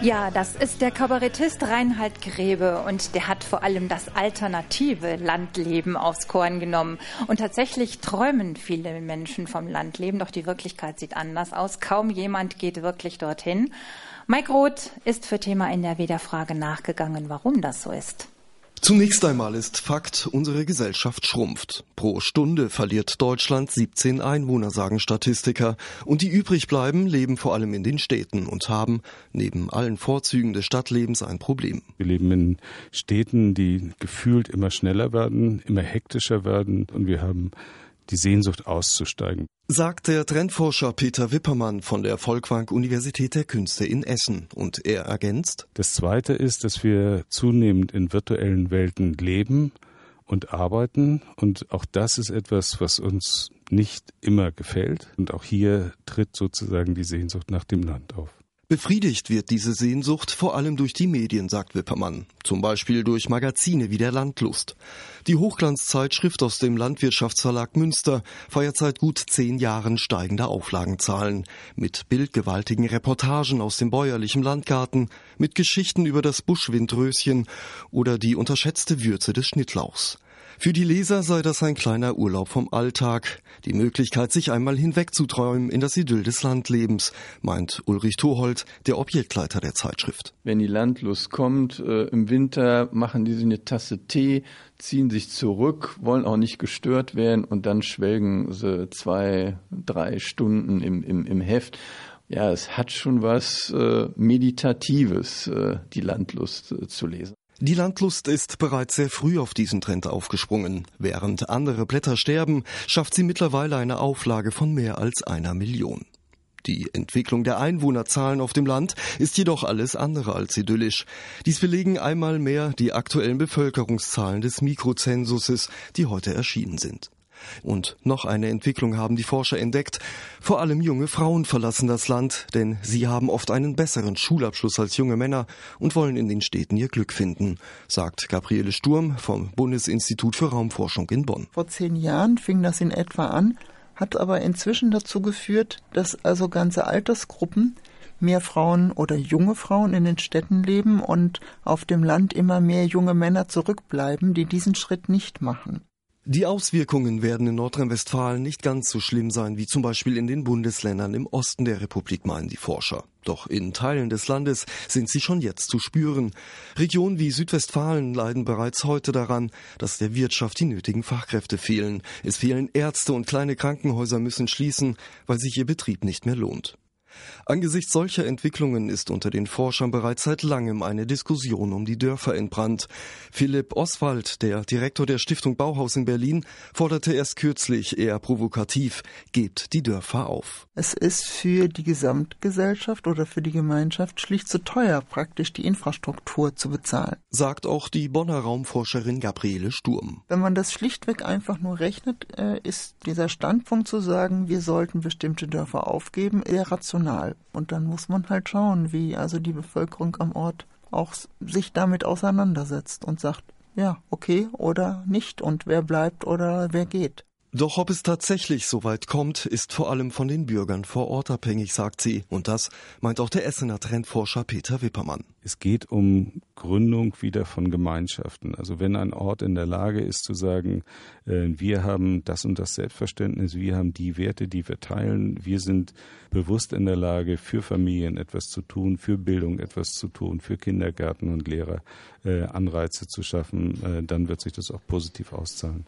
Ja, das ist der Kabarettist Reinhard Grebe und der hat vor allem das alternative Landleben aufs Korn genommen. Und tatsächlich träumen viele Menschen vom Landleben, doch die Wirklichkeit sieht anders aus. Kaum jemand geht wirklich dorthin. Mike Roth ist für Thema NRW der Frage nachgegangen, warum das so ist. Zunächst einmal ist Fakt, unsere Gesellschaft schrumpft. Pro Stunde verliert Deutschland 17 Einwohner, sagen Statistiker. Und die übrig bleiben, leben vor allem in den Städten und haben neben allen Vorzügen des Stadtlebens ein Problem. Wir leben in Städten, die gefühlt immer schneller werden, immer hektischer werden und wir haben die Sehnsucht auszusteigen. Sagt der Trendforscher Peter Wippermann von der Volkwang Universität der Künste in Essen. Und er ergänzt. Das zweite ist, dass wir zunehmend in virtuellen Welten leben und arbeiten. Und auch das ist etwas, was uns nicht immer gefällt. Und auch hier tritt sozusagen die Sehnsucht nach dem Land auf. Befriedigt wird diese Sehnsucht vor allem durch die Medien, sagt Wippermann. Zum Beispiel durch Magazine wie der Landlust. Die Hochglanzzeitschrift aus dem Landwirtschaftsverlag Münster feiert seit gut zehn Jahren steigende Auflagenzahlen. Mit bildgewaltigen Reportagen aus dem bäuerlichen Landgarten, mit Geschichten über das Buschwindröschen oder die unterschätzte Würze des Schnittlauchs. Für die Leser sei das ein kleiner Urlaub vom Alltag, die Möglichkeit, sich einmal hinwegzuträumen in das Idyll des Landlebens, meint Ulrich Thorhold, der Objektleiter der Zeitschrift. Wenn die Landlust kommt, äh, im Winter machen die sich eine Tasse Tee, ziehen sich zurück, wollen auch nicht gestört werden und dann schwelgen sie zwei, drei Stunden im, im, im Heft. Ja, es hat schon was äh, Meditatives, äh, die Landlust äh, zu lesen. Die Landlust ist bereits sehr früh auf diesen Trend aufgesprungen. Während andere Blätter sterben, schafft sie mittlerweile eine Auflage von mehr als einer Million. Die Entwicklung der Einwohnerzahlen auf dem Land ist jedoch alles andere als idyllisch. Dies belegen einmal mehr die aktuellen Bevölkerungszahlen des Mikrozensuses, die heute erschienen sind. Und noch eine Entwicklung haben die Forscher entdeckt. Vor allem junge Frauen verlassen das Land, denn sie haben oft einen besseren Schulabschluss als junge Männer und wollen in den Städten ihr Glück finden, sagt Gabriele Sturm vom Bundesinstitut für Raumforschung in Bonn. Vor zehn Jahren fing das in etwa an, hat aber inzwischen dazu geführt, dass also ganze Altersgruppen mehr Frauen oder junge Frauen in den Städten leben und auf dem Land immer mehr junge Männer zurückbleiben, die diesen Schritt nicht machen. Die Auswirkungen werden in Nordrhein-Westfalen nicht ganz so schlimm sein wie zum Beispiel in den Bundesländern im Osten der Republik, meinen die Forscher. Doch in Teilen des Landes sind sie schon jetzt zu spüren. Regionen wie Südwestfalen leiden bereits heute daran, dass der Wirtschaft die nötigen Fachkräfte fehlen. Es fehlen Ärzte und kleine Krankenhäuser müssen schließen, weil sich ihr Betrieb nicht mehr lohnt. Angesichts solcher Entwicklungen ist unter den Forschern bereits seit langem eine Diskussion um die Dörfer entbrannt. Philipp Oswald, der Direktor der Stiftung Bauhaus in Berlin, forderte erst kürzlich eher provokativ, gebt die Dörfer auf. Es ist für die Gesamtgesellschaft oder für die Gemeinschaft schlicht zu teuer, praktisch die Infrastruktur zu bezahlen. Sagt auch die Bonner Raumforscherin Gabriele Sturm. Wenn man das schlichtweg einfach nur rechnet, äh, ist dieser Standpunkt zu sagen, wir sollten bestimmte Dörfer aufgeben, eher regional. Und dann muss man halt schauen, wie also die Bevölkerung am Ort auch sich damit auseinandersetzt und sagt, ja, okay oder nicht und wer bleibt oder wer geht. Doch ob es tatsächlich so weit kommt, ist vor allem von den Bürgern vor Ort abhängig, sagt sie. Und das meint auch der Essener Trendforscher Peter Wippermann. Es geht um Gründung wieder von Gemeinschaften. Also wenn ein Ort in der Lage ist zu sagen, äh, wir haben das und das Selbstverständnis, wir haben die Werte, die wir teilen, wir sind bewusst in der Lage, für Familien etwas zu tun, für Bildung etwas zu tun, für Kindergärten und Lehrer äh, Anreize zu schaffen, äh, dann wird sich das auch positiv auszahlen.